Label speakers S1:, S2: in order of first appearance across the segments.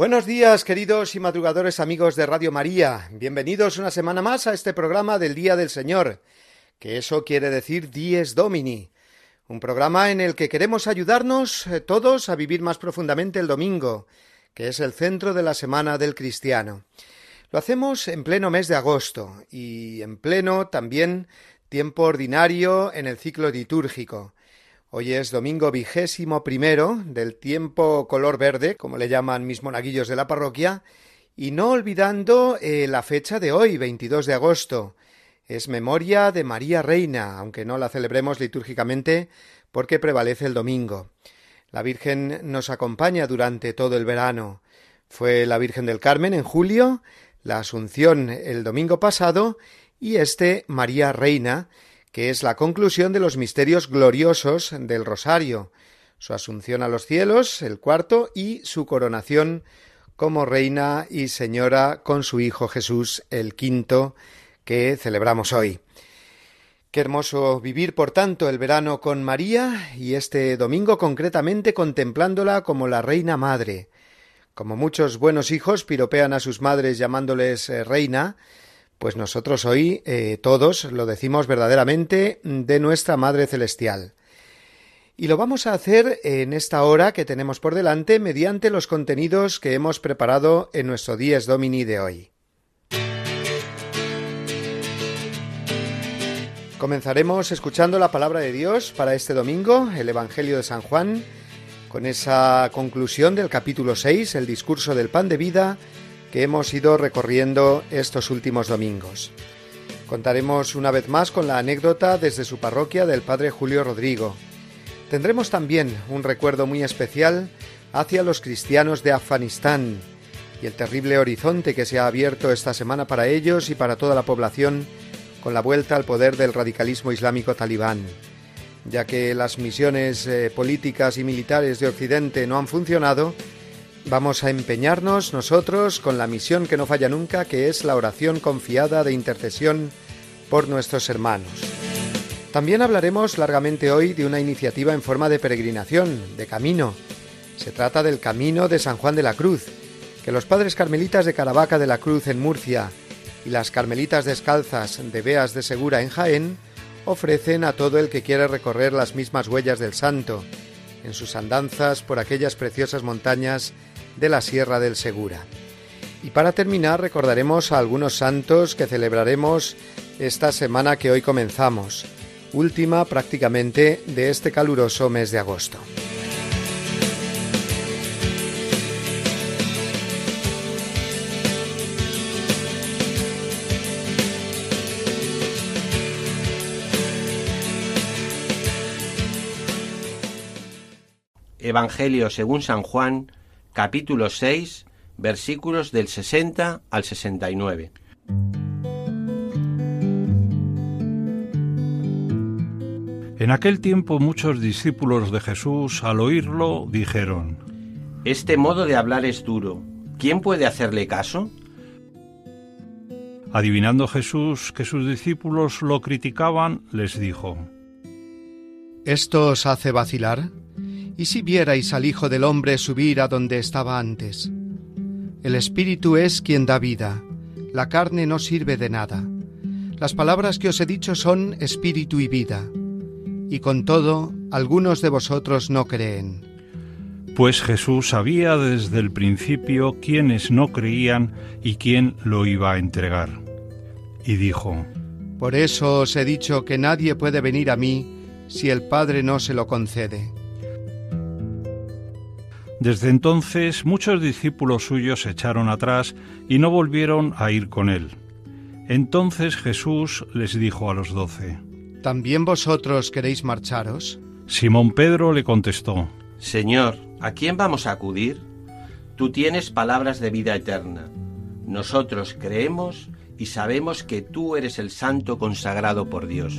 S1: Buenos días, queridos y madrugadores amigos de Radio María. Bienvenidos una semana más a este programa del Día del Señor, que eso quiere decir Dies Domini, un programa en el que queremos ayudarnos eh, todos a vivir más profundamente el domingo, que es el centro de la semana del cristiano. Lo hacemos en pleno mes de agosto y en pleno también tiempo ordinario en el ciclo litúrgico. Hoy es domingo vigésimo primero del tiempo color verde, como le llaman mis monaguillos de la parroquia, y no olvidando eh, la fecha de hoy, 22 de agosto. Es memoria de María Reina, aunque no la celebremos litúrgicamente porque prevalece el domingo. La Virgen nos acompaña durante todo el verano. Fue la Virgen del Carmen en julio, la Asunción el domingo pasado y este María Reina, que es la conclusión de los misterios gloriosos del Rosario, su asunción a los cielos, el cuarto, y su coronación como reina y señora con su Hijo Jesús, el quinto, que celebramos hoy. Qué hermoso vivir, por tanto, el verano con María y este domingo concretamente contemplándola como la Reina Madre. Como muchos buenos hijos piropean a sus madres llamándoles eh, reina, pues nosotros hoy eh, todos lo decimos verdaderamente de nuestra Madre Celestial. Y lo vamos a hacer en esta hora que tenemos por delante mediante los contenidos que hemos preparado en nuestro Dies Domini de hoy. Comenzaremos escuchando la palabra de Dios para este domingo, el Evangelio de San Juan, con esa conclusión del capítulo 6, el discurso del pan de vida, que hemos ido recorriendo estos últimos domingos. Contaremos una vez más con la anécdota desde su parroquia del Padre Julio Rodrigo. Tendremos también un recuerdo muy especial hacia los cristianos de Afganistán y el terrible horizonte que se ha abierto esta semana para ellos y para toda la población con la vuelta al poder del radicalismo islámico talibán. Ya que las misiones eh, políticas y militares de Occidente no han funcionado, Vamos a empeñarnos nosotros con la misión que no falla nunca, que es la oración confiada de intercesión por nuestros hermanos. También hablaremos largamente hoy de una iniciativa en forma de peregrinación, de camino. Se trata del Camino de San Juan de la Cruz, que los padres carmelitas de Caravaca de la Cruz en Murcia y las carmelitas descalzas de Beas de Segura en Jaén ofrecen a todo el que quiere recorrer las mismas huellas del santo, en sus andanzas por aquellas preciosas montañas de la Sierra del Segura. Y para terminar recordaremos a algunos santos que celebraremos esta semana que hoy comenzamos, última prácticamente de este caluroso mes de agosto.
S2: Evangelio según San Juan, capítulo 6, versículos del 60 al 69.
S3: En aquel tiempo muchos discípulos de Jesús, al oírlo, dijeron,
S2: Este modo de hablar es duro. ¿Quién puede hacerle caso?
S3: Adivinando Jesús que sus discípulos lo criticaban, les dijo,
S1: ¿Esto os hace vacilar? ¿Y si vierais al Hijo del Hombre subir a donde estaba antes? El Espíritu es quien da vida, la carne no sirve de nada. Las palabras que os he dicho son espíritu y vida, y con todo algunos de vosotros no creen.
S3: Pues Jesús sabía desde el principio quiénes no creían y quién lo iba a entregar. Y dijo,
S1: Por eso os he dicho que nadie puede venir a mí si el Padre no se lo concede.
S3: Desde entonces muchos discípulos suyos se echaron atrás y no volvieron a ir con él. Entonces Jesús les dijo a los doce,
S1: ¿También vosotros queréis marcharos?
S3: Simón Pedro le contestó,
S2: Señor, ¿a quién vamos a acudir? Tú tienes palabras de vida eterna. Nosotros creemos y sabemos que tú eres el santo consagrado por Dios.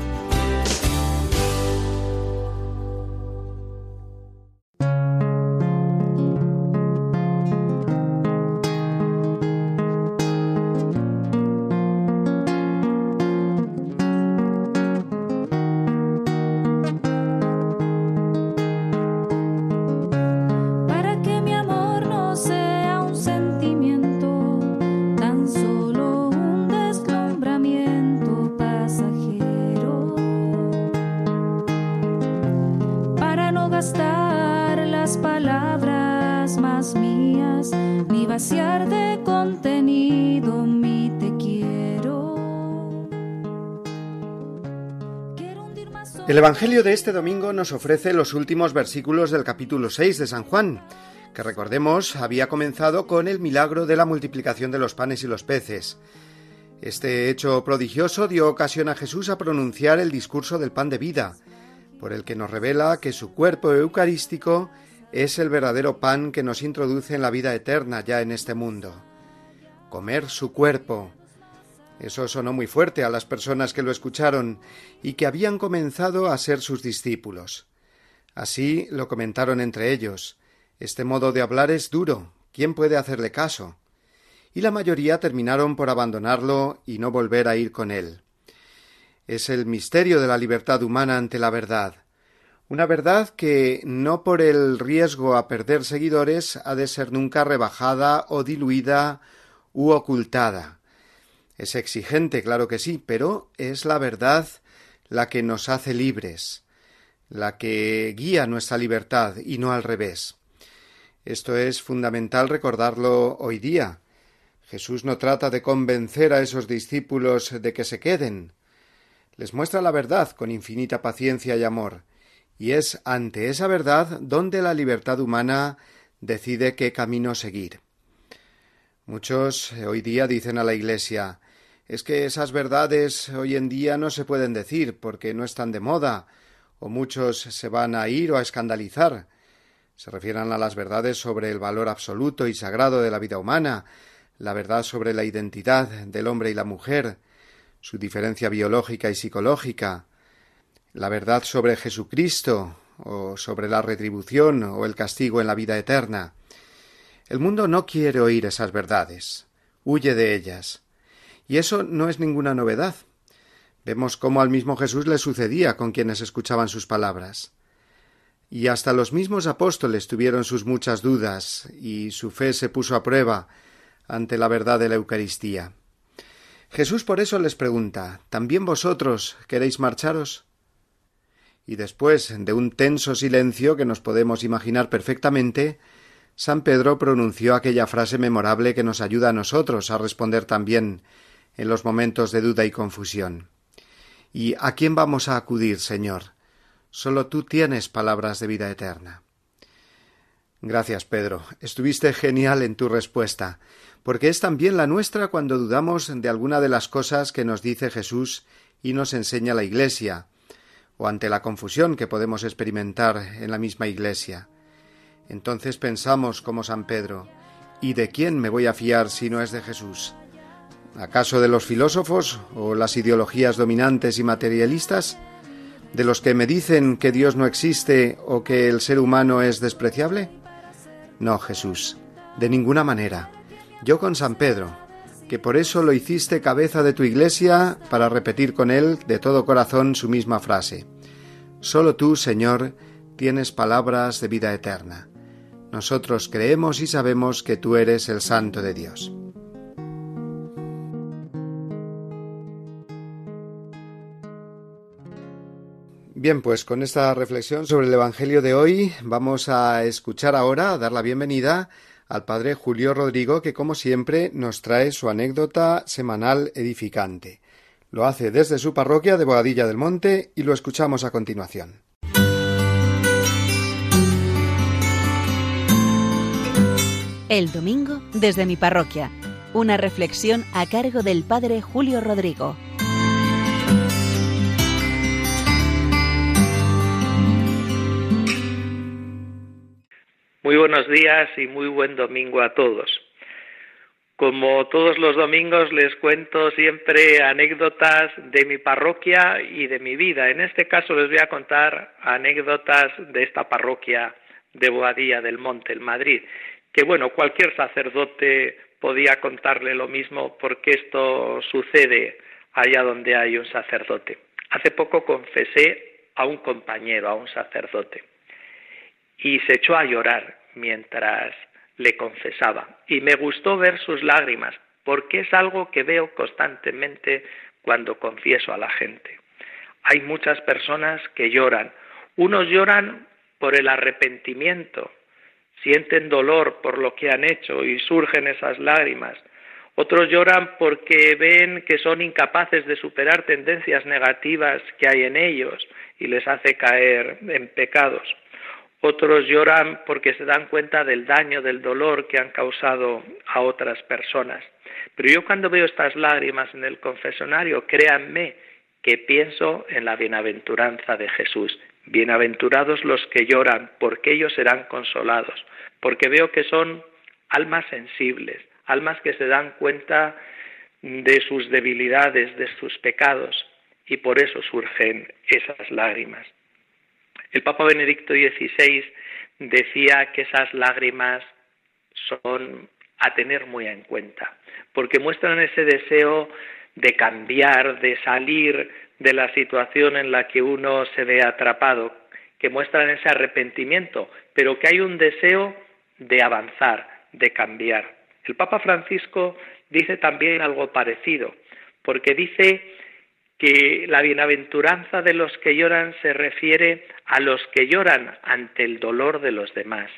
S1: El Evangelio de este domingo nos ofrece los últimos versículos del capítulo 6 de San Juan, que recordemos había comenzado con el milagro de la multiplicación de los panes y los peces. Este hecho prodigioso dio ocasión a Jesús a pronunciar el discurso del pan de vida, por el que nos revela que su cuerpo eucarístico es el verdadero pan que nos introduce en la vida eterna ya en este mundo. Comer su cuerpo, eso sonó muy fuerte a las personas que lo escucharon y que habían comenzado a ser sus discípulos. Así lo comentaron entre ellos. Este modo de hablar es duro. ¿Quién puede hacerle caso? Y la mayoría terminaron por abandonarlo y no volver a ir con él. Es el misterio de la libertad humana ante la verdad. Una verdad que, no por el riesgo a perder seguidores, ha de ser nunca rebajada o diluida u ocultada. Es exigente, claro que sí, pero es la verdad la que nos hace libres, la que guía nuestra libertad y no al revés. Esto es fundamental recordarlo hoy día. Jesús no trata de convencer a esos discípulos de que se queden. Les muestra la verdad con infinita paciencia y amor, y es ante esa verdad donde la libertad humana decide qué camino seguir. Muchos hoy día dicen a la Iglesia es que esas verdades hoy en día no se pueden decir porque no están de moda, o muchos se van a ir o a escandalizar. Se refieren a las verdades sobre el valor absoluto y sagrado de la vida humana, la verdad sobre la identidad del hombre y la mujer, su diferencia biológica y psicológica, la verdad sobre Jesucristo, o sobre la retribución o el castigo en la vida eterna. El mundo no quiere oír esas verdades, huye de ellas. Y eso no es ninguna novedad. Vemos cómo al mismo Jesús le sucedía con quienes escuchaban sus palabras. Y hasta los mismos apóstoles tuvieron sus muchas dudas, y su fe se puso a prueba ante la verdad de la Eucaristía. Jesús por eso les pregunta ¿También vosotros queréis marcharos? Y después de un tenso silencio que nos podemos imaginar perfectamente, San Pedro pronunció aquella frase memorable que nos ayuda a nosotros a responder también en los momentos de duda y confusión. ¿Y a quién vamos a acudir, Señor? Solo tú tienes palabras de vida eterna. Gracias, Pedro. Estuviste genial en tu respuesta, porque es también la nuestra cuando dudamos de alguna de las cosas que nos dice Jesús y nos enseña la Iglesia, o ante la confusión que podemos experimentar en la misma Iglesia. Entonces pensamos como San Pedro, ¿y de quién me voy a fiar si no es de Jesús? ¿Acaso de los filósofos o las ideologías dominantes y materialistas? ¿De los que me dicen que Dios no existe o que el ser humano es despreciable? No, Jesús, de ninguna manera. Yo con San Pedro, que por eso lo hiciste cabeza de tu iglesia para repetir con él de todo corazón su misma frase. Solo tú, Señor, tienes palabras de vida eterna. nosotros creemos y sabemos que tú eres el Santo de Dios. Bien, pues con esta reflexión sobre el Evangelio de hoy vamos a escuchar ahora, a dar la bienvenida al Padre Julio Rodrigo, que como siempre nos trae su anécdota semanal edificante. Lo hace desde su parroquia de Bogadilla del Monte y lo escuchamos a continuación.
S4: El domingo desde mi parroquia. Una reflexión a cargo del Padre Julio Rodrigo.
S5: Muy buenos días y muy buen domingo a todos. Como todos los domingos les cuento siempre anécdotas de mi parroquia y de mi vida. En este caso les voy a contar anécdotas de esta parroquia de Boadilla del Monte, en Madrid, que bueno, cualquier sacerdote podía contarle lo mismo porque esto sucede allá donde hay un sacerdote. Hace poco confesé a un compañero, a un sacerdote, y se echó a llorar mientras le confesaba. Y me gustó ver sus lágrimas, porque es algo que veo constantemente cuando confieso a la gente. Hay muchas personas que lloran. Unos lloran por el arrepentimiento, sienten dolor por lo que han hecho y surgen esas lágrimas. Otros lloran porque ven que son incapaces de superar tendencias negativas que hay en ellos y les hace caer en pecados. Otros lloran porque se dan cuenta del daño, del dolor que han causado a otras personas. Pero yo cuando veo estas lágrimas en el confesonario, créanme que pienso en la bienaventuranza de Jesús. Bienaventurados los que lloran, porque ellos serán consolados porque veo que son almas sensibles, almas que se dan cuenta de sus debilidades, de sus pecados, y por eso surgen esas lágrimas. El Papa Benedicto XVI decía que esas lágrimas son a tener muy en cuenta, porque muestran ese deseo de cambiar, de salir de la situación en la que uno se ve atrapado, que muestran ese arrepentimiento, pero que hay un deseo de avanzar, de cambiar. El Papa Francisco dice también algo parecido, porque dice que la bienaventuranza de los que lloran se refiere a los que lloran ante el dolor de los demás,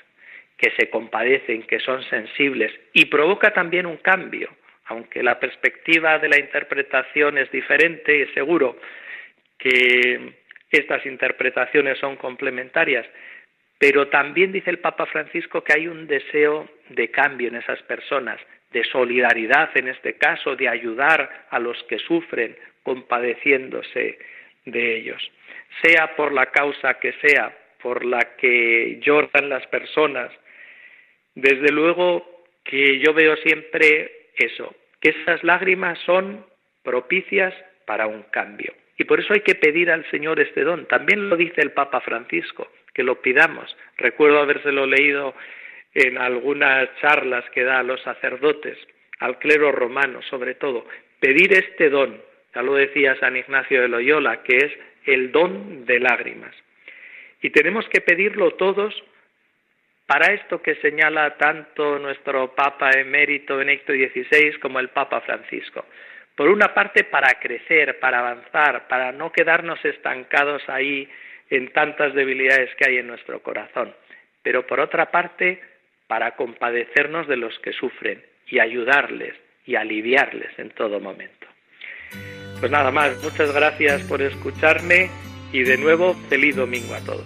S5: que se compadecen, que son sensibles, y provoca también un cambio, aunque la perspectiva de la interpretación es diferente, y seguro que estas interpretaciones son complementarias, pero también dice el Papa Francisco que hay un deseo de cambio en esas personas, de solidaridad en este caso, de ayudar a los que sufren, compadeciéndose de ellos. Sea por la causa que sea, por la que lloran las personas, desde luego que yo veo siempre eso, que esas lágrimas son propicias para un cambio. Y por eso hay que pedir al Señor este don. También lo dice el Papa Francisco que lo pidamos. Recuerdo habérselo leído en algunas charlas que da a los sacerdotes, al clero romano sobre todo, pedir este don, ya lo decía San Ignacio de Loyola, que es el don de lágrimas. Y tenemos que pedirlo todos para esto que señala tanto nuestro Papa emérito Benedicto XVI como el Papa Francisco. Por una parte, para crecer, para avanzar, para no quedarnos estancados ahí en tantas debilidades que hay en nuestro corazón, pero por otra parte, para compadecernos de los que sufren y ayudarles y aliviarles en todo momento. Pues nada más, muchas gracias por escucharme y de nuevo feliz domingo a todos.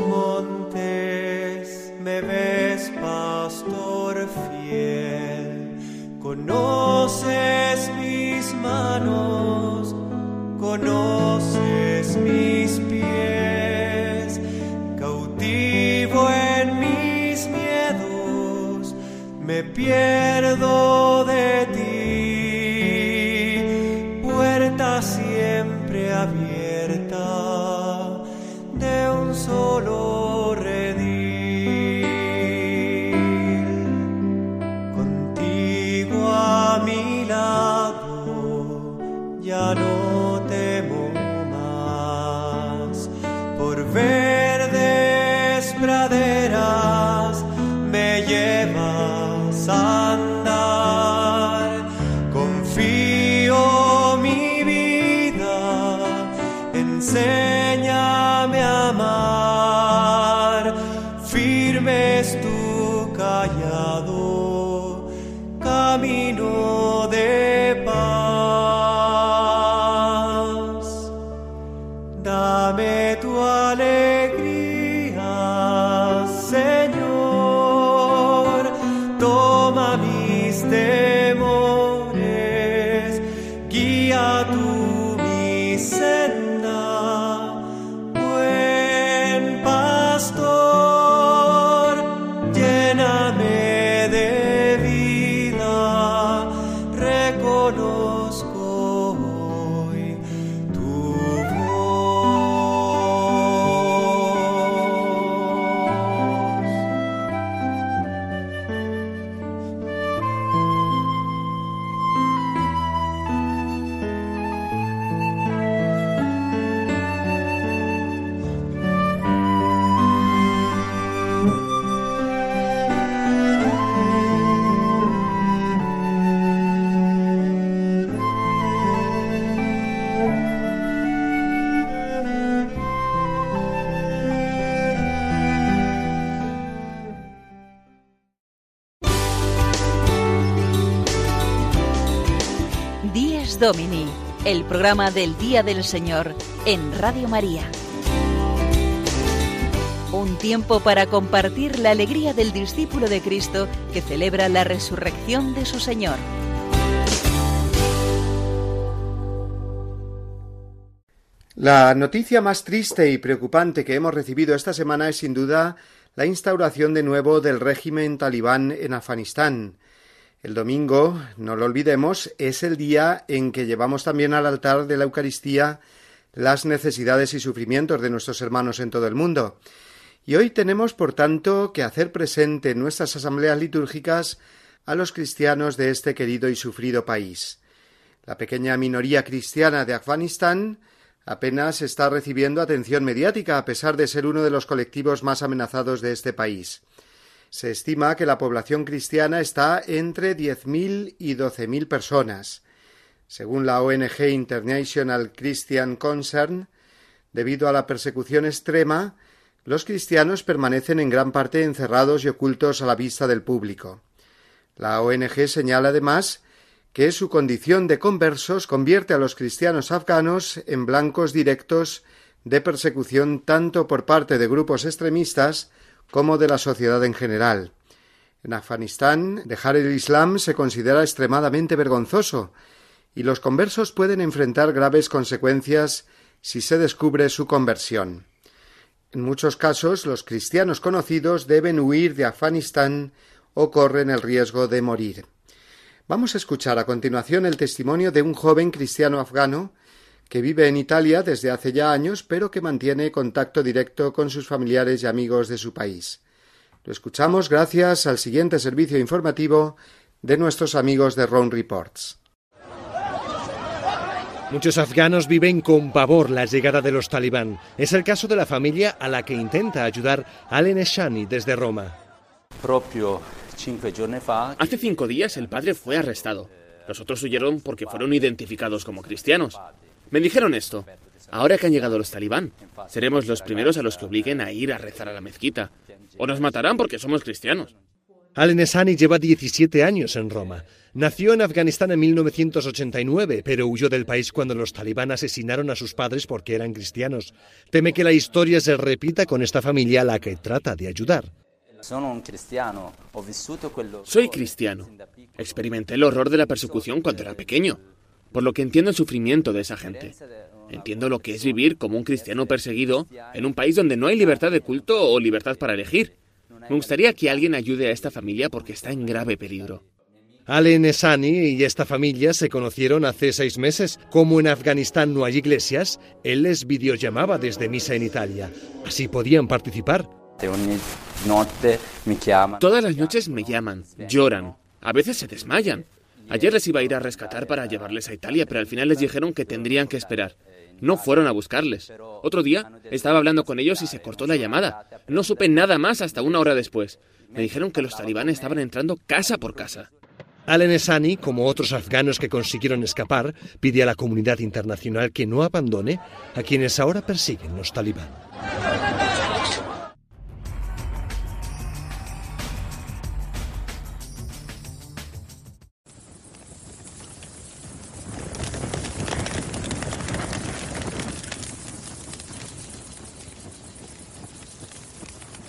S6: montes me ves, pastor fiel, conoces mis manos, conoces mis pies, cautivo en mis miedos, me pierdo de ti, enséñame a amar. Firme es tu
S4: el programa del Día del Señor en Radio María. Un tiempo para compartir la alegría del discípulo de Cristo que celebra la resurrección de su Señor.
S1: La noticia más triste y preocupante que hemos recibido esta semana es sin duda la instauración de nuevo del régimen talibán en Afganistán. El domingo, no lo olvidemos, es el día en que llevamos también al altar de la Eucaristía las necesidades y sufrimientos de nuestros hermanos en todo el mundo. Y hoy tenemos, por tanto, que hacer presente en nuestras asambleas litúrgicas a los cristianos de este querido y sufrido país. La pequeña minoría cristiana de Afganistán apenas está recibiendo atención mediática a pesar de ser uno de los colectivos más amenazados de este país. Se estima que la población cristiana está entre 10.000 y 12.000 personas. Según la ONG International Christian Concern, debido a la persecución extrema, los cristianos permanecen en gran parte encerrados y ocultos a la vista del público. La ONG señala además que su condición de conversos convierte a los cristianos afganos en blancos directos de persecución tanto por parte de grupos extremistas como de la sociedad en general. En Afganistán, dejar el Islam se considera extremadamente vergonzoso y los conversos pueden enfrentar graves consecuencias si se descubre su conversión. En muchos casos, los cristianos conocidos deben huir de Afganistán o corren el riesgo de morir. Vamos a escuchar a continuación el testimonio de un joven cristiano afgano que vive en Italia desde hace ya años, pero que mantiene contacto directo con sus familiares y amigos de su país. Lo escuchamos gracias al siguiente servicio informativo de nuestros amigos de Ron Reports.
S7: Muchos afganos viven con pavor la llegada de los talibán. Es el caso de la familia a la que intenta ayudar Alen Eshani desde Roma.
S8: Hace cinco días el padre fue arrestado. Los otros huyeron porque fueron identificados como cristianos. Me dijeron esto. Ahora que han llegado los talibán, seremos los primeros a los que obliguen a ir a rezar a la mezquita. O nos matarán porque somos cristianos.
S7: Alen Eshani lleva 17 años en Roma. Nació en Afganistán en 1989, pero huyó del país cuando los talibán asesinaron a sus padres porque eran cristianos. Teme que la historia se repita con esta familia a la que trata de ayudar.
S8: Soy cristiano. Experimenté el horror de la persecución cuando era pequeño, por lo que entiendo el sufrimiento de esa gente. Entiendo lo que es vivir como un cristiano perseguido en un país donde no hay libertad de culto o libertad para elegir. Me gustaría que alguien ayude a esta familia porque está en grave peligro.
S7: Alen Esani y esta familia se conocieron hace seis meses. Como en Afganistán no hay iglesias, él les videollamaba desde misa en Italia. Así podían participar.
S8: Todas las noches me llaman, lloran, a veces se desmayan. Ayer les iba a ir a rescatar para llevarles a Italia, pero al final les dijeron que tendrían que esperar. No fueron a buscarles. Otro día estaba hablando con ellos y se cortó la llamada. No supe nada más hasta una hora después. Me dijeron que los talibanes estaban entrando casa por casa.
S7: Alen Esani, como otros afganos que consiguieron escapar, pide a la comunidad internacional que no abandone a quienes ahora persiguen los talibán.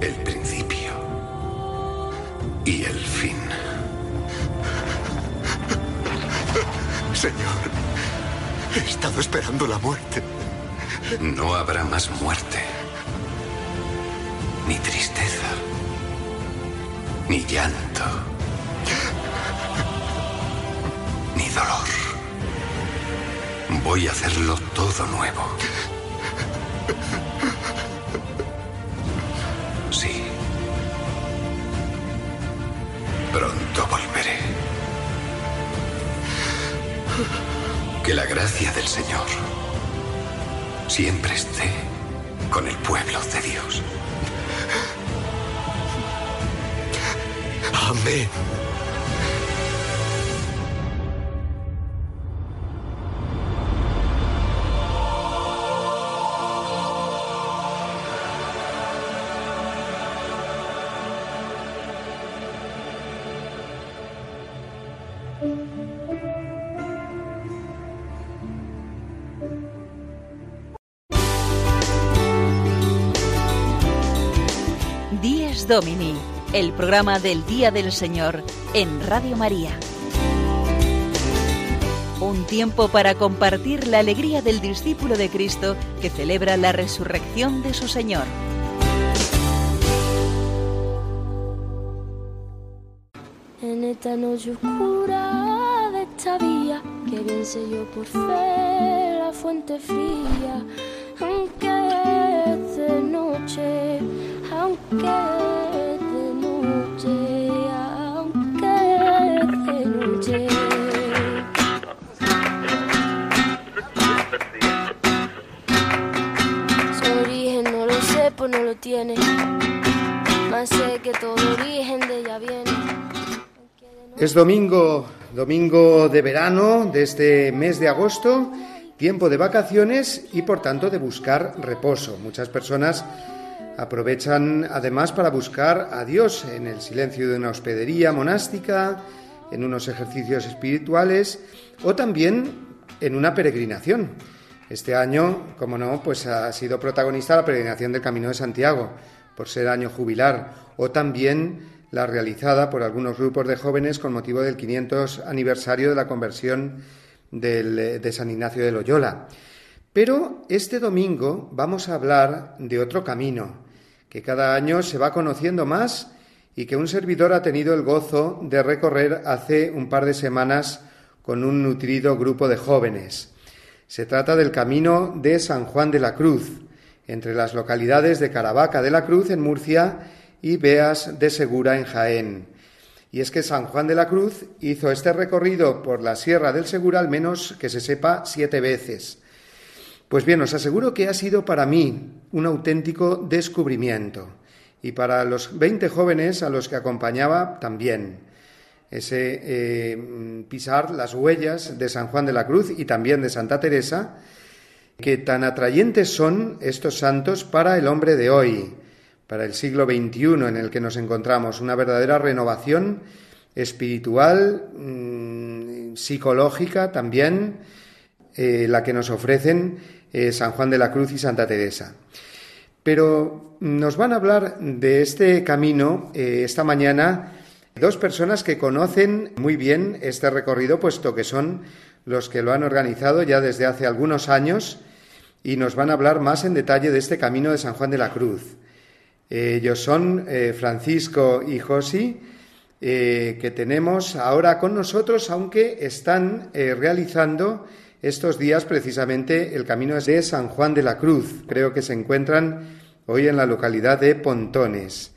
S9: El principio y el fin.
S10: Señor, he estado esperando la muerte.
S9: No habrá más muerte, ni tristeza, ni llanto, Voy a hacerlo todo nuevo. Sí. Pronto volveré. Que la gracia del Señor siempre esté con el pueblo de Dios.
S10: Amén.
S4: El programa del Día del Señor en Radio María. Un tiempo para compartir la alegría del discípulo de Cristo que celebra la resurrección de su Señor.
S11: En esta noche oscura de esta vía, que bien sé yo por fe la fuente fría, aunque es de noche, aunque
S1: Es domingo, domingo de verano de este mes de agosto, tiempo de vacaciones y por tanto de buscar reposo. Muchas personas aprovechan además para buscar a Dios en el silencio de una hospedería monástica, en unos ejercicios espirituales o también en una peregrinación. Este año, como no, pues ha sido protagonista la peregrinación del Camino de Santiago, por ser año jubilar, o también la realizada por algunos grupos de jóvenes con motivo del 500 aniversario de la conversión de San Ignacio de Loyola. Pero este domingo vamos a hablar de otro camino, que cada año se va conociendo más y que un servidor ha tenido el gozo de recorrer hace un par de semanas con un nutrido grupo de jóvenes. Se trata del camino de San Juan de la Cruz, entre las localidades de Caravaca de la Cruz en Murcia y Beas de Segura en Jaén. Y es que San Juan de la Cruz hizo este recorrido por la Sierra del Segura al menos que se sepa siete veces. Pues bien, os aseguro que ha sido para mí un auténtico descubrimiento y para los veinte jóvenes a los que acompañaba también ese eh, pisar las huellas de San Juan de la Cruz y también de Santa Teresa, que tan atrayentes son estos santos para el hombre de hoy, para el siglo XXI en el que nos encontramos, una verdadera renovación espiritual, mm, psicológica también, eh, la que nos ofrecen eh, San Juan de la Cruz y Santa Teresa. Pero nos van a hablar de este camino esta mañana Dos personas que conocen muy bien este recorrido, puesto que son los que lo han organizado ya desde hace algunos años y nos van a hablar más en detalle de este camino de San Juan de la Cruz. ellos son eh, Francisco y Josi, eh, que tenemos ahora con nosotros, aunque están eh, realizando estos días precisamente el camino de San Juan de la Cruz. Creo que se encuentran hoy en la localidad de Pontones.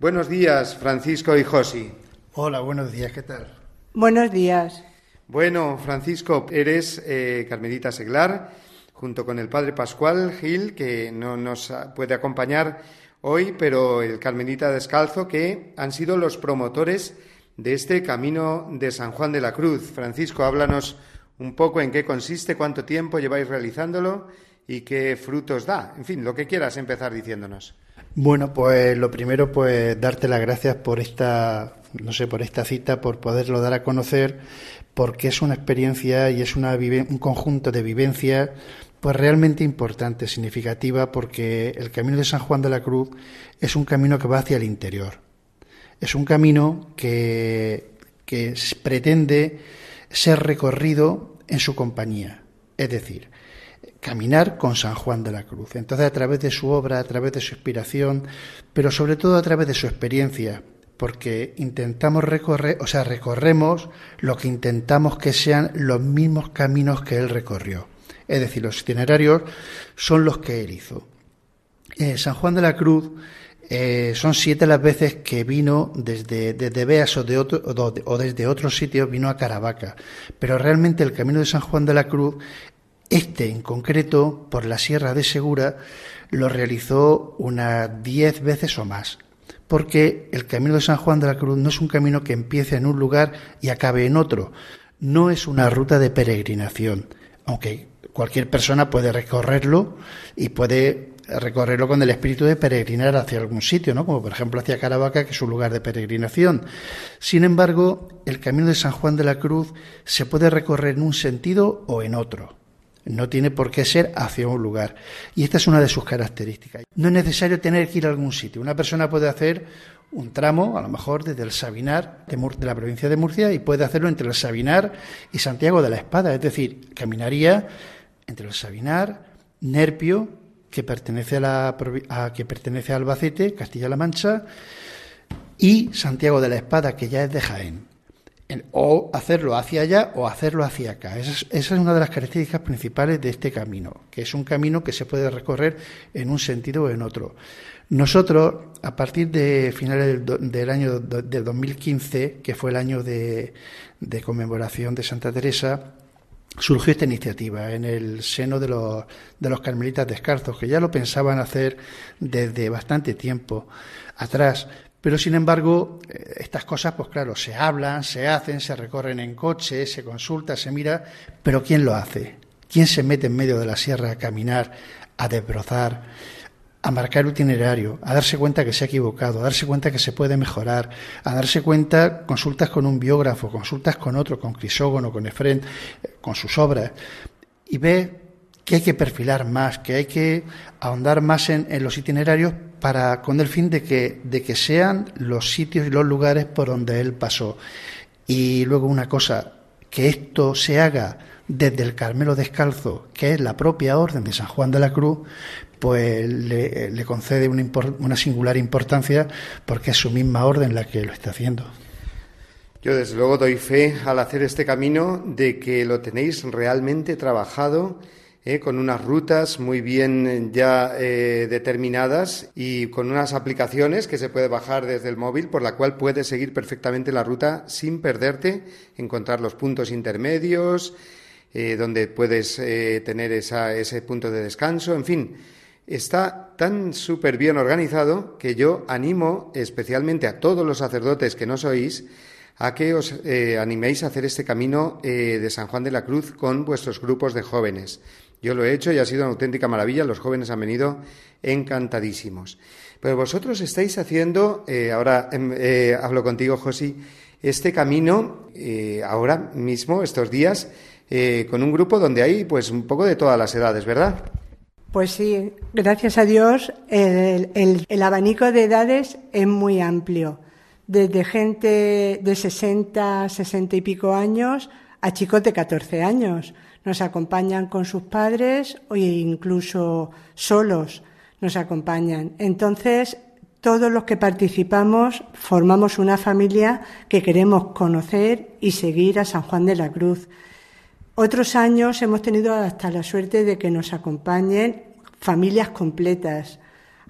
S1: Buenos días, Francisco y Josi.
S12: Hola, buenos días, ¿qué tal?
S13: Buenos días.
S1: Bueno, Francisco, eres eh, Carmelita Seglar, junto con el padre Pascual Gil, que no nos puede acompañar hoy, pero el Carmelita Descalzo, que han sido los promotores de este camino de San Juan de la Cruz. Francisco, háblanos un poco en qué consiste, cuánto tiempo lleváis realizándolo y qué frutos da. En fin, lo que quieras empezar diciéndonos.
S12: Bueno, pues lo primero, pues darte las gracias por esta, no sé, por esta cita, por poderlo dar a conocer, porque es una experiencia y es una un conjunto de vivencias, pues realmente importante, significativa, porque el camino de San Juan de la Cruz es un camino que va hacia el interior. Es un camino que, que pretende ser recorrido en su compañía. Es decir, caminar con San Juan de la Cruz. Entonces, a través de su obra, a través de su inspiración, pero sobre todo a través de su experiencia, porque intentamos recorrer, o sea, recorremos lo que intentamos que sean los mismos caminos que él recorrió. Es decir, los itinerarios son los que él hizo. Eh, San Juan de la Cruz eh, son siete las veces que vino desde, desde Beas o, de otro, o desde otros sitios, vino a Caravaca. Pero realmente el camino de San Juan de la Cruz este en concreto, por la Sierra de Segura, lo realizó unas diez veces o más, porque el Camino de San Juan de la Cruz no es un camino que empiece en un lugar y acabe en otro, no es una ruta de peregrinación, aunque cualquier persona puede recorrerlo y puede recorrerlo con el espíritu de peregrinar hacia algún sitio, ¿no? Como por ejemplo hacia Caravaca, que es un lugar de peregrinación. Sin embargo, el camino de San Juan de la Cruz se puede recorrer en un sentido o en otro. No tiene por qué ser hacia un lugar. Y esta es una de sus características. No es necesario tener que ir a algún sitio. Una persona puede hacer un tramo, a lo mejor desde el Sabinar de, la provincia de Murcia, y puede hacerlo entre el Sabinar y Santiago de la Espada. Es decir, caminaría entre el Sabinar, Nerpio, que pertenece a, la, que pertenece a Albacete, Castilla-La Mancha, y Santiago de la Espada, que ya es de Jaén o hacerlo hacia allá o hacerlo hacia acá. Esa es, una de las características principales de este camino, que es un camino que se puede recorrer en un sentido o en otro. Nosotros, a partir de finales del, año del 2015, que fue el año de, conmemoración de Santa Teresa, surgió esta iniciativa en el seno de los, de los carmelitas descalzos, que ya lo pensaban hacer desde bastante tiempo atrás. Pero sin embargo, eh, estas cosas, pues claro, se hablan, se hacen, se recorren en coche, se consulta, se mira, pero ¿quién lo hace? ¿Quién se mete en medio de la sierra a caminar, a desbrozar, a marcar itinerario, a darse cuenta que se ha equivocado, a darse cuenta que se puede mejorar, a darse cuenta, consultas con un biógrafo, consultas con otro, con Crisógono, con Efren, con sus obras, y ve que hay que perfilar más, que hay que ahondar más en, en, los itinerarios para con el fin de que, de que sean los sitios y los lugares por donde él pasó. Y luego una cosa, que esto se haga desde el Carmelo Descalzo, que es la propia orden de San Juan de la Cruz, pues le, concede una, una, singular importancia porque es su misma orden la que lo está haciendo.
S1: Yo desde luego doy fe al hacer este camino de que lo tenéis realmente trabajado. Eh, con unas rutas muy bien ya eh, determinadas y con unas aplicaciones que se puede bajar desde el móvil por la cual puedes seguir perfectamente la ruta sin perderte, encontrar los puntos intermedios, eh, donde puedes tener esa, ese punto de descanso, en fin. Está tan súper bien organizado que yo animo especialmente a todos los sacerdotes que no sois a que os eh, animéis a hacer este camino eh, de San Juan de la Cruz con vuestros grupos de jóvenes. Yo lo he hecho y ha sido una auténtica maravilla. Los jóvenes han venido encantadísimos. Pero vosotros estáis haciendo, eh, ahora em, hablo contigo, Josi, este camino ahora mismo, estos días, con un grupo donde hay pues un poco de todas las edades, ¿verdad?
S13: Pues sí, gracias a Dios el, el, el abanico de edades es muy amplio, desde gente de 60, 60 y pico años a chicos de 14 años. Nos acompañan con sus padres o incluso solos nos acompañan. Entonces, todos los que participamos formamos una familia que queremos conocer y seguir a San Juan de la Cruz. Otros años hemos tenido hasta la suerte de que nos acompañen familias completas.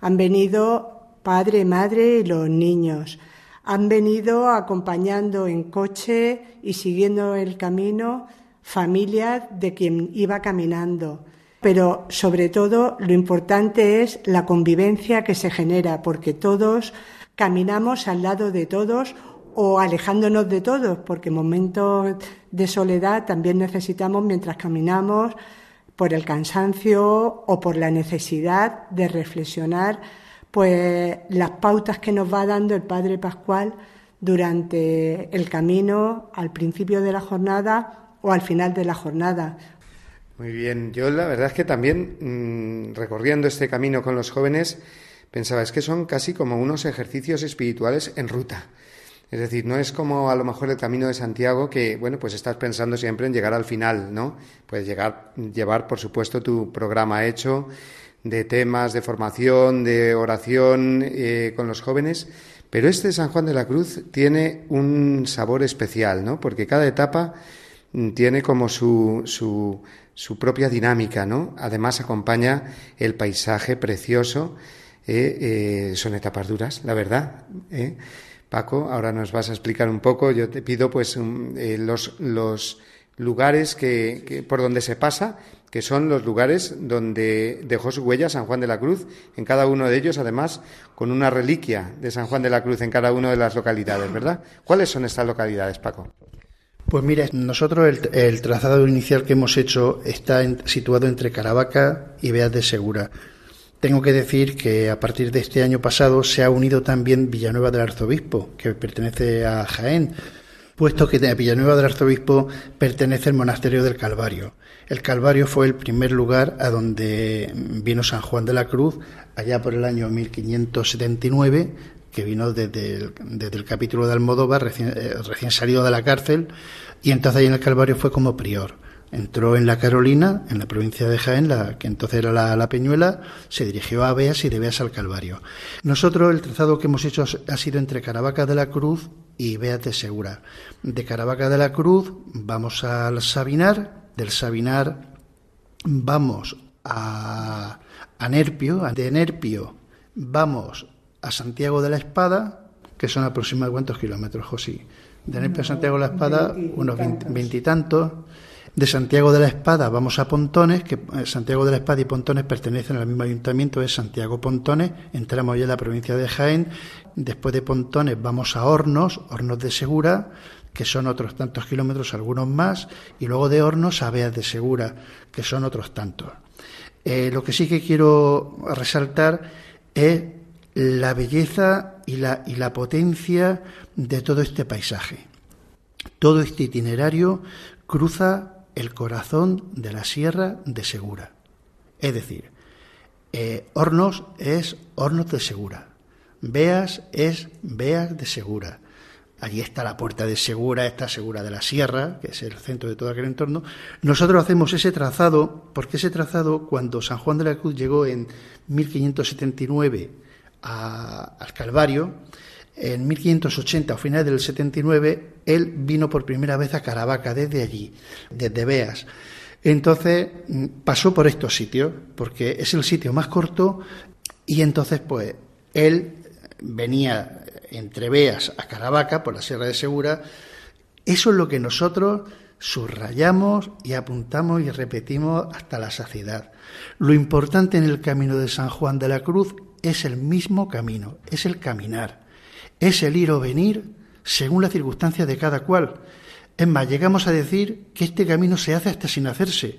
S13: Han venido padre, madre y los niños. Han venido acompañando en coche y siguiendo el camino familias de quien iba caminando. Pero sobre todo lo importante es la convivencia que se genera, porque todos caminamos al lado de todos o alejándonos de todos, porque momentos de soledad también necesitamos mientras caminamos por el cansancio o por la necesidad de reflexionar pues las pautas que nos va dando el Padre Pascual durante el camino al principio de la jornada o al final de la jornada.
S1: Muy bien, yo la verdad es que también mmm, recorriendo este camino con los jóvenes pensaba es que son casi como unos ejercicios espirituales en ruta. Es decir, no es como a lo mejor el camino de Santiago que, bueno, pues estás pensando siempre en llegar al final, ¿no? Puedes llegar, llevar, por supuesto, tu programa hecho de temas, de formación, de oración eh, con los jóvenes, pero este San Juan de la Cruz tiene un sabor especial, ¿no? Porque cada etapa mm, tiene como su, su, su propia dinámica, ¿no? Además acompaña el paisaje precioso, eh, eh, son etapas duras, la verdad. ¿eh? Paco, ahora nos vas a explicar un poco. Yo te pido, pues, eh, los, los, lugares que, por donde se pasa, que son los lugares donde dejó su huella San Juan de la Cruz, en cada uno de ellos, además, con una reliquia de San Juan de la Cruz en cada una de las localidades, ¿verdad? ¿Cuáles son estas localidades, Paco?
S12: Pues mire, nosotros el, el trazado inicial que hemos hecho está en, situado entre Caravaca y Beas de Segura. Tengo que decir que a partir de este año pasado se ha unido también Villanueva del Arzobispo, que pertenece a Jaén, puesto que a Villanueva del Arzobispo pertenece el monasterio del Calvario. El Calvario fue el primer lugar a donde vino San Juan de la Cruz, allá por el año 1579, que vino desde el, desde el capítulo de Almodóvar, recién, eh, recién salido de la cárcel, y entonces ahí en el Calvario fue como prior. Entró en la Carolina, en la provincia de Jaén, la, que entonces era la, la, Peñuela, se dirigió a Beas y de Beas al Calvario. Nosotros el trazado que hemos hecho ha sido entre Caravaca de la Cruz y Beas de Segura. De Caravaca de la Cruz vamos al Sabinar, del Sabinar vamos a, a Nerpio, de Nerpio vamos a Santiago de la Espada, que son aproximadamente cuántos kilómetros, José. De Nerpio a Santiago de la Espada, unos veintitantos. De Santiago de la Espada vamos a Pontones, que eh, Santiago de la Espada y Pontones pertenecen al mismo ayuntamiento, es Santiago Pontones, entramos ya en la provincia de Jaén, después de Pontones vamos a Hornos, Hornos de Segura, que son otros tantos kilómetros, algunos más, y luego de Hornos a Beas de Segura, que son otros tantos. Eh, lo que sí que quiero resaltar es la belleza y la, y la potencia de todo este paisaje. Todo este itinerario cruza el corazón de la sierra de Segura. Es decir, eh, Hornos es Hornos de Segura, Beas es Beas de Segura. Allí está la puerta de Segura, está Segura de la Sierra, que es el centro de todo aquel entorno. Nosotros hacemos ese trazado, porque ese trazado, cuando San Juan de la Cruz llegó en 1579 al Calvario, en 1580 o finales del 79, él vino por primera vez a Caravaca desde allí, desde Beas. Entonces mm, pasó por estos sitios, porque es el sitio más corto, y entonces pues él venía entre Beas a Caravaca por la Sierra de Segura. Eso es lo que nosotros subrayamos y apuntamos y repetimos hasta la saciedad. Lo importante en el camino de San Juan de la Cruz es el mismo camino, es el caminar es el ir o venir según la circunstancia de cada cual. Es más, llegamos a decir que este camino se hace hasta sin hacerse,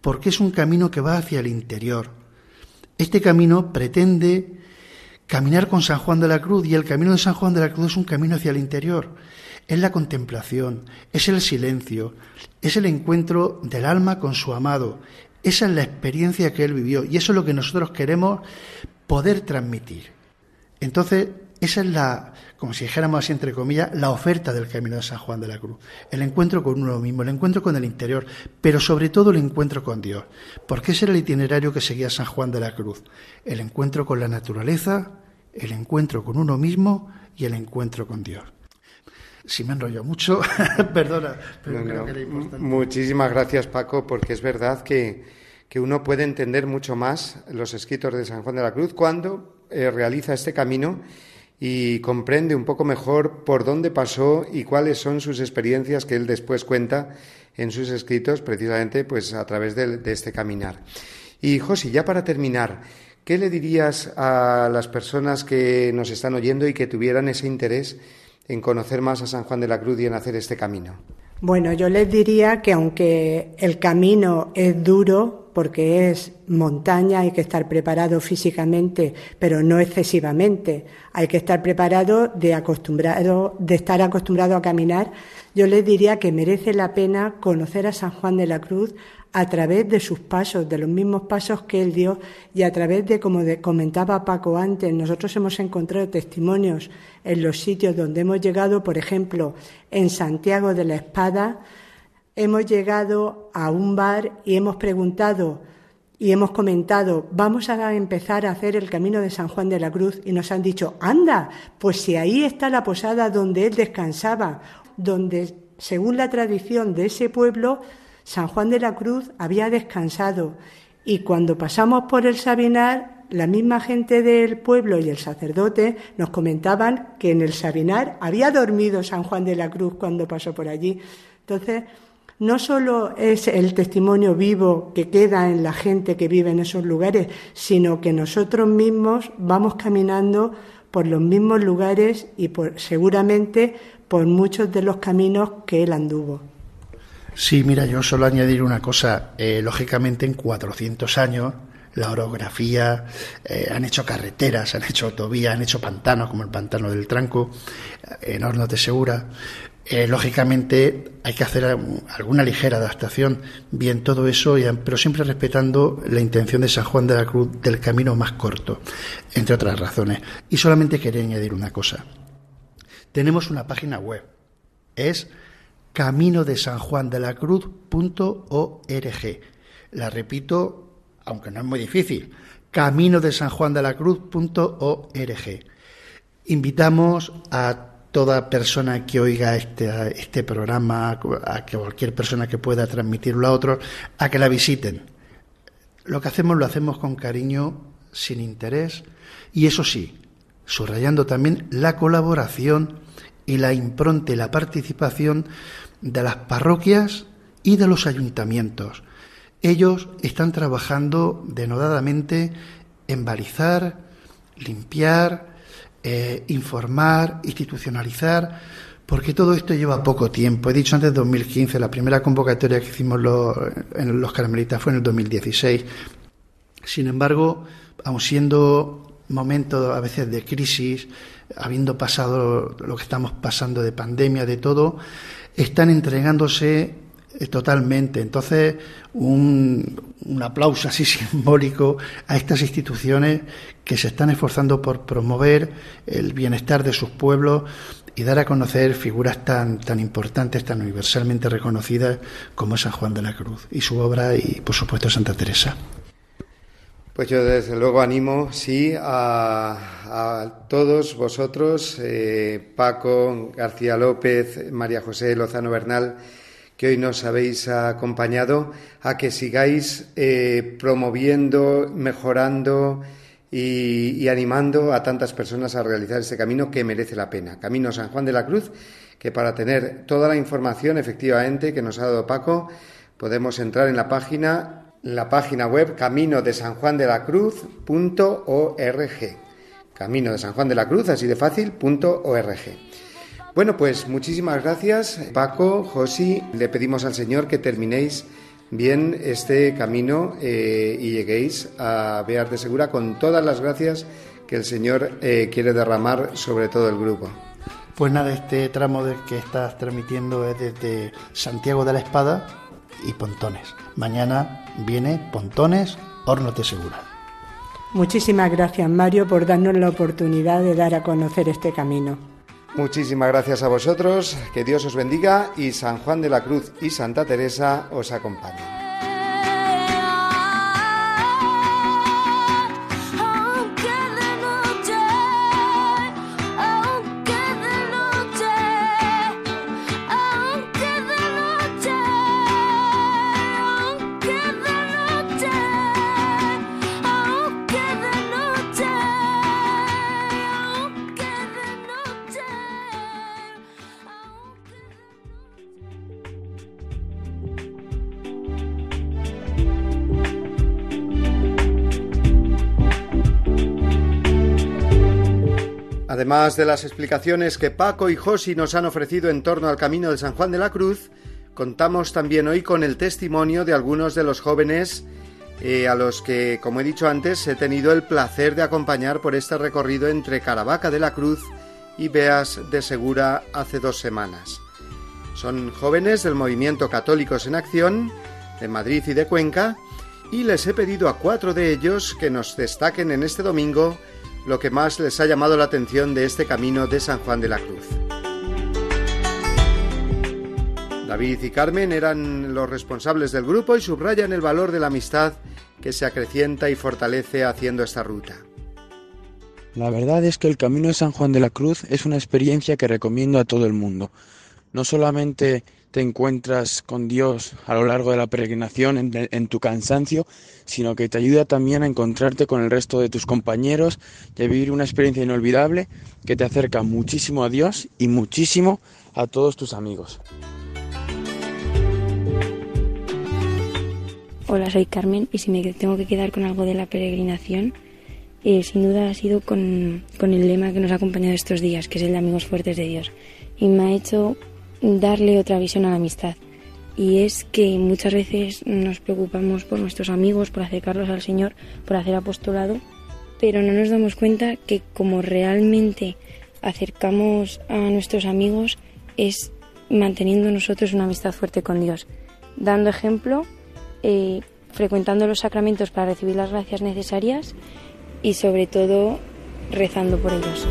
S12: porque es un camino que va hacia el interior. Este camino pretende caminar con San Juan de la Cruz y el camino de San Juan de la Cruz es un camino hacia el interior. Es la contemplación, es el silencio, es el encuentro del alma con su amado. Esa es la experiencia que él vivió y eso es lo que nosotros queremos poder transmitir. Entonces, esa es la, como si dijéramos así entre comillas, la oferta del Camino de San Juan de la Cruz. El encuentro con uno mismo, el encuentro con el interior, pero sobre todo el encuentro con Dios. Porque ese era el itinerario que seguía San Juan de la Cruz. El encuentro con la naturaleza, el encuentro con uno mismo y el encuentro con Dios. Si me enrollo mucho, perdona, pero creo que era importante.
S1: Muchísimas gracias, Paco, porque es verdad que, que uno puede entender mucho más los escritos de San Juan de la Cruz cuando eh, realiza este camino y comprende un poco mejor por dónde pasó y cuáles son sus experiencias que él después cuenta en sus escritos, precisamente pues a través de, este caminar. Y José, ya para terminar, ¿qué le dirías a las personas que nos están oyendo y que tuvieran ese interés en conocer más a San Juan de la Cruz y en hacer este camino?
S13: Bueno, yo les diría que aunque el camino es duro, porque es montaña, hay que estar preparado físicamente, pero no excesivamente. Hay que estar preparado de acostumbrado, de estar acostumbrado a caminar. Yo les diría que merece la pena conocer a San Juan de la Cruz a través de sus pasos, de los mismos pasos que él dio y a través de, como comentaba Paco antes, nosotros hemos encontrado testimonios en los sitios donde hemos llegado, por ejemplo, en Santiago de la Espada, hemos llegado a un bar y hemos preguntado y hemos comentado, vamos a empezar a hacer el camino de San Juan de la Cruz y nos han dicho, anda, pues si ahí está la posada donde él descansaba, donde, según la tradición de ese pueblo, San Juan de la Cruz había descansado. Y cuando pasamos por el Sabinar, la misma gente del pueblo y el sacerdote nos comentaban que en el Sabinar había dormido San Juan de la Cruz cuando pasó por allí. Entonces, no solo es el testimonio vivo que queda en la gente que vive en esos lugares, sino que nosotros mismos vamos caminando por los mismos lugares y por, seguramente por muchos de los caminos que él anduvo.
S12: Sí, mira, yo solo añadir una cosa. Eh, lógicamente, en 400 años, la orografía, eh, han hecho carreteras, han hecho autovías, han hecho pantanos, como el pantano del Tranco, eh, en Hornos de Segura, eh, lógicamente hay que hacer alguna ligera adaptación, bien todo eso, pero siempre respetando la intención de San Juan de la Cruz del camino más corto, entre otras razones. Y solamente quería añadir una cosa. Tenemos una página web, es camino de San Juan de la Cruz.org. La repito, aunque no es muy difícil, camino de San Juan de la Cruz.org. Invitamos a toda persona que oiga este, este programa, a que cualquier persona que pueda transmitirlo a otros, a que la visiten. Lo que hacemos lo hacemos con cariño, sin interés, y eso sí, subrayando también la colaboración y la impronta y la participación de las parroquias y de los ayuntamientos. Ellos están trabajando denodadamente en balizar, limpiar, eh, informar, institucionalizar, porque todo esto lleva poco tiempo. He dicho antes 2015, la primera convocatoria que hicimos en los carmelitas fue en el 2016. Sin embargo, aun siendo momentos a veces de crisis, habiendo pasado lo que estamos pasando de pandemia, de todo, están entregándose totalmente. Entonces, un, un, aplauso así simbólico a estas instituciones que se están esforzando por promover el bienestar de sus pueblos y dar a conocer figuras tan, tan importantes, tan universalmente reconocidas como San Juan de la Cruz y su obra y, por supuesto, Santa Teresa.
S1: Pues yo desde luego animo, sí, a, a todos vosotros, eh, Paco, García López, María José Lozano Bernal, que hoy nos habéis acompañado, a que sigáis eh, promoviendo, mejorando y, animando a tantas personas a realizar este camino que merece la pena. Camino San Juan de la Cruz, que para tener toda la información efectivamente que nos ha dado Paco, podemos entrar en la página la página web camino de San Juan de la Cruz.org. Camino de San Juan de la Cruz, así de fácil, .org. Bueno, pues muchísimas gracias, Paco, Josi. Le pedimos al Señor que terminéis bien este camino eh, y lleguéis a Bear de Segura con todas las gracias que el Señor eh, quiere derramar sobre todo el grupo.
S12: Pues nada, este tramo del que estás transmitiendo es desde Santiago de la Espada y Pontones. Mañana viene Pontones, Horno te Segura.
S13: Muchísimas gracias Mario por darnos la oportunidad de dar a conocer este camino.
S1: Muchísimas gracias a vosotros, que Dios os bendiga y San Juan de la Cruz y Santa Teresa os acompañen. Además de las explicaciones que Paco y Josi nos han ofrecido en torno al camino de San Juan de la Cruz, contamos también hoy con el testimonio de algunos de los jóvenes eh, a los que, como he dicho antes, he tenido el placer de acompañar por este recorrido entre Caravaca de la Cruz y Beas de Segura hace dos semanas. Son jóvenes del movimiento Católicos en Acción, de Madrid y de Cuenca, y les he pedido a cuatro de ellos que nos destaquen en este domingo lo que más les ha llamado la atención de este camino de San Juan de la Cruz. David y Carmen eran los responsables del grupo y subrayan el valor de la amistad que se acrecienta y fortalece haciendo esta ruta.
S14: La verdad es que el camino de San Juan de la Cruz es una experiencia que recomiendo a todo el mundo. No solamente te encuentras con Dios a lo largo de la peregrinación en, tu cansancio, sino que te ayuda también a encontrarte con el resto de tus compañeros y a vivir una experiencia inolvidable que te acerca muchísimo a Dios y muchísimo a todos tus amigos.
S15: Hola, soy Carmen y si me tengo que quedar con algo de la peregrinación, eh, sin duda ha sido con, con el lema que nos ha acompañado estos días, que es el de Amigos Fuertes de Dios. Y me ha hecho darle otra visión a la amistad. Y es que muchas veces nos preocupamos por nuestros amigos, por acercarlos al Señor, por hacer apostolado, pero no nos damos cuenta que como realmente acercamos a nuestros amigos es manteniendo nosotros una amistad fuerte con Dios, dando ejemplo, eh, frecuentando los sacramentos para recibir las gracias necesarias y sobre todo rezando por ellos.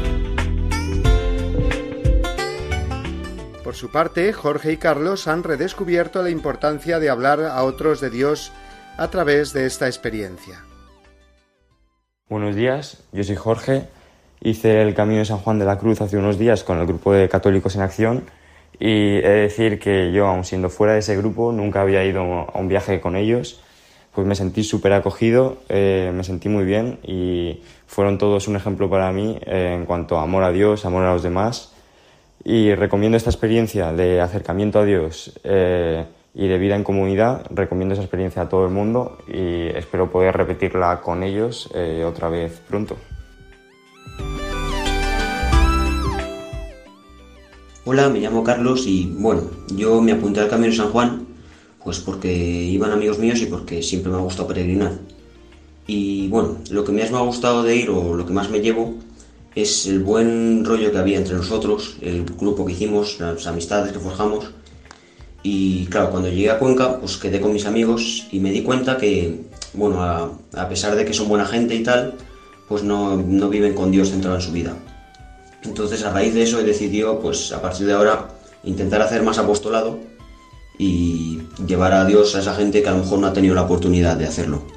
S1: Por su parte, Jorge y Carlos han redescubierto la importancia de hablar a otros de Dios a través de esta experiencia.
S16: Buenos días, yo soy Jorge. Hice el Camino de San Juan de la Cruz hace unos días con el grupo de Católicos en Acción y he de decir que yo, aun siendo fuera de ese grupo, nunca había ido a un viaje con ellos. Pues me sentí súper acogido, eh, me sentí muy bien y fueron todos un ejemplo para mí eh, en cuanto a amor a Dios, amor a los demás y recomiendo esta experiencia de acercamiento a Dios eh, y de vida en comunidad. Recomiendo esa experiencia a todo el mundo y espero poder repetirla con ellos eh, otra vez pronto.
S17: Hola, me llamo Carlos y bueno, yo me apunté al Camino de San Juan pues porque iban amigos míos y porque siempre me ha gustado peregrinar. Y bueno, lo que más me ha gustado de ir o lo que más me llevo es el buen rollo que había entre nosotros, el grupo que hicimos, las amistades que forjamos. Y claro, cuando llegué a Cuenca, pues quedé con mis amigos y me di cuenta que, bueno, a, pesar de que son buena gente y tal, pues no, no viven con Dios centrado en su vida. Entonces a raíz de eso he decidido, pues a partir de ahora, intentar hacer más apostolado y llevar a Dios a esa gente que a lo mejor no ha tenido la oportunidad de hacerlo.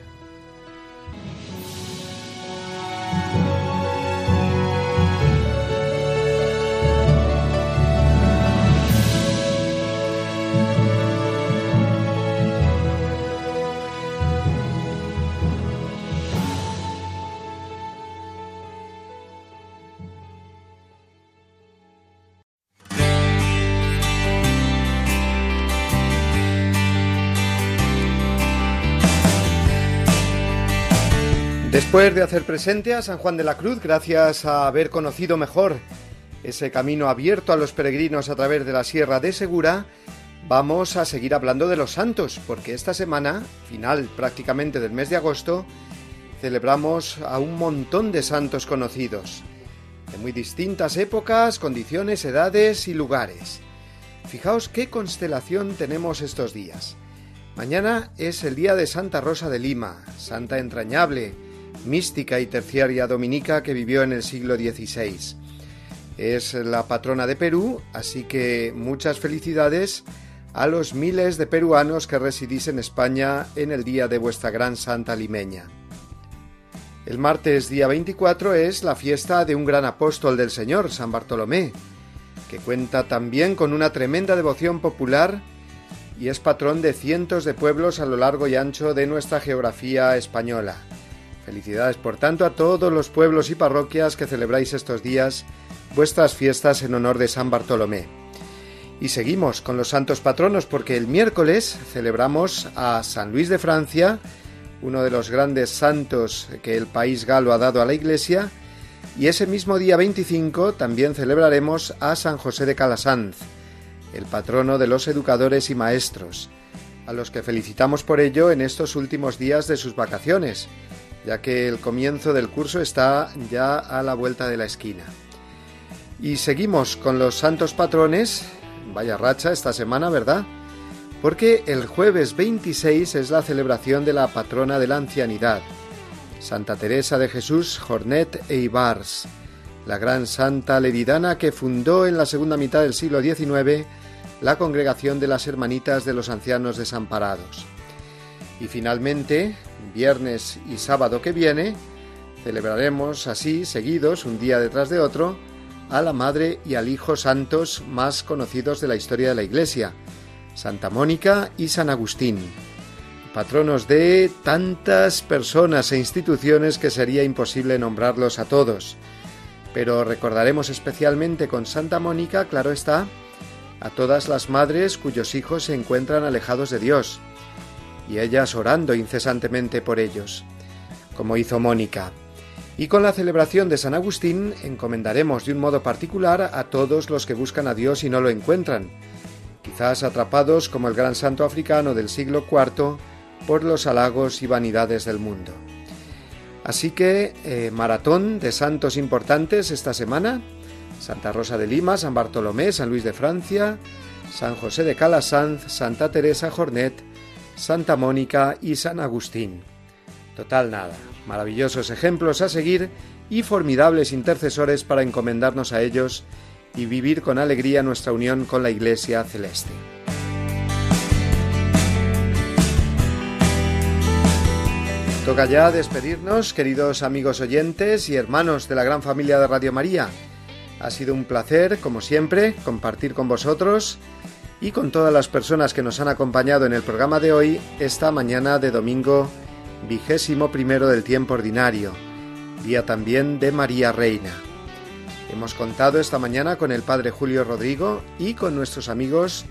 S1: Después de hacer presente a San Juan de la Cruz, gracias a haber conocido mejor ese camino abierto a los peregrinos a través de la Sierra de Segura, vamos a seguir hablando de los santos, porque esta semana, final prácticamente del mes de agosto, celebramos a un montón de santos conocidos, de muy distintas épocas, condiciones, edades y lugares. Fijaos qué constelación tenemos estos días. Mañana es el día de Santa Rosa de Lima, santa entrañable, mística y terciaria dominica que vivió en el siglo XVI. Es la patrona de Perú, así que muchas felicidades a los miles de peruanos que residís en España en el día de vuestra gran santa limeña. El martes día 24 es la fiesta de un gran apóstol del Señor, San Bartolomé, que cuenta también con una tremenda devoción popular y es patrón de cientos de pueblos a lo largo y ancho de nuestra geografía española. Felicidades, por tanto, a todos los pueblos y parroquias que celebráis estos días vuestras fiestas en honor de San Bartolomé. Y seguimos con los santos patronos porque el miércoles celebramos a San Luis de Francia, uno de los grandes santos que el país galo ha dado a la Iglesia, y ese mismo día 25 también celebraremos a San José de Calasanz, el patrono de los educadores y maestros, a los que felicitamos por ello en estos últimos días de sus vacaciones, ya que el comienzo del curso está ya a la vuelta de la esquina. Y seguimos con los santos patrones, vaya racha esta semana, ¿verdad? Porque el jueves 26 es la celebración de la patrona de la ancianidad, Santa Teresa de Jesús Jornet e Ibars, la gran santa leridana que fundó en la segunda mitad del siglo XIX la congregación de las Hermanitas de los Ancianos Desamparados. Y finalmente, viernes y sábado que viene, celebraremos así, seguidos, un día detrás de otro, a la Madre y al Hijo santos más conocidos de la historia de la Iglesia, Santa Mónica y San Agustín, patronos de tantas personas e instituciones que sería imposible nombrarlos a todos. Pero recordaremos especialmente con Santa Mónica, claro está, a todas las madres cuyos hijos se encuentran alejados de Dios, y ellas orando incesantemente por ellos, como hizo Mónica. Y con la celebración de San Agustín encomendaremos de un modo particular a todos los que buscan a Dios y no lo encuentran, quizás atrapados como el gran santo africano del siglo IV por los halagos y vanidades del mundo. Así que eh, maratón de santos importantes esta semana. Santa Rosa de Lima, San Bartolomé, San Luis de Francia, San José de Calasanz, Santa Teresa Jornet, Santa Mónica y San Agustín. Total nada, maravillosos ejemplos a seguir y formidables intercesores para encomendarnos a ellos y vivir con alegría nuestra unión con la Iglesia celeste. Toca ya despedirnos, queridos amigos oyentes y hermanos de la gran familia de Radio María. Ha sido un placer, como siempre, compartir con vosotros y con todas las personas que nos han acompañado en el programa de hoy, esta mañana de domingo vigésimo primero del tiempo ordinario, día también de María Reina. Hemos contado esta mañana con el Padre Julio Rodrigo y con nuestros amigos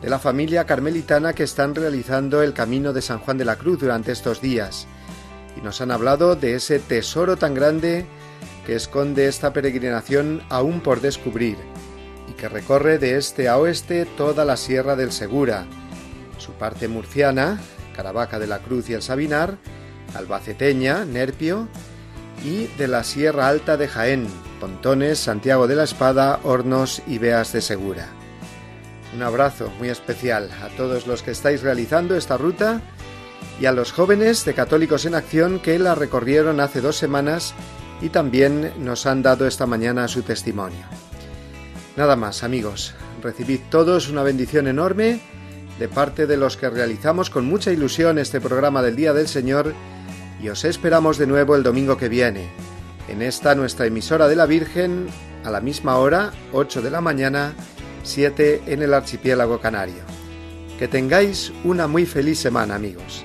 S1: de la familia carmelitana que están realizando el camino de San Juan de la Cruz durante estos días y nos han hablado de ese tesoro tan grande que esconde esta peregrinación aún por descubrir y que recorre de este a oeste toda la Sierra del Segura, su parte murciana, Caravaca de la Cruz y el Sabinar, albaceteña, Nerpio, y de la Sierra Alta de Jaén, Pontones, Santiago de la Espada, Hornos y Beas de Segura. Un abrazo muy especial a todos los que estáis realizando esta ruta y a los jóvenes de Católicos en Acción que la recorrieron hace dos semanas y también nos han dado esta mañana su testimonio. Nada más, amigos, recibid todos una bendición enorme de parte de los que realizamos con mucha ilusión este programa del Día del Señor y os esperamos de nuevo el domingo que viene, en esta nuestra emisora de la Virgen, a la misma hora, 8 de la mañana, 7 en el archipiélago canario. Que tengáis una muy feliz semana, amigos.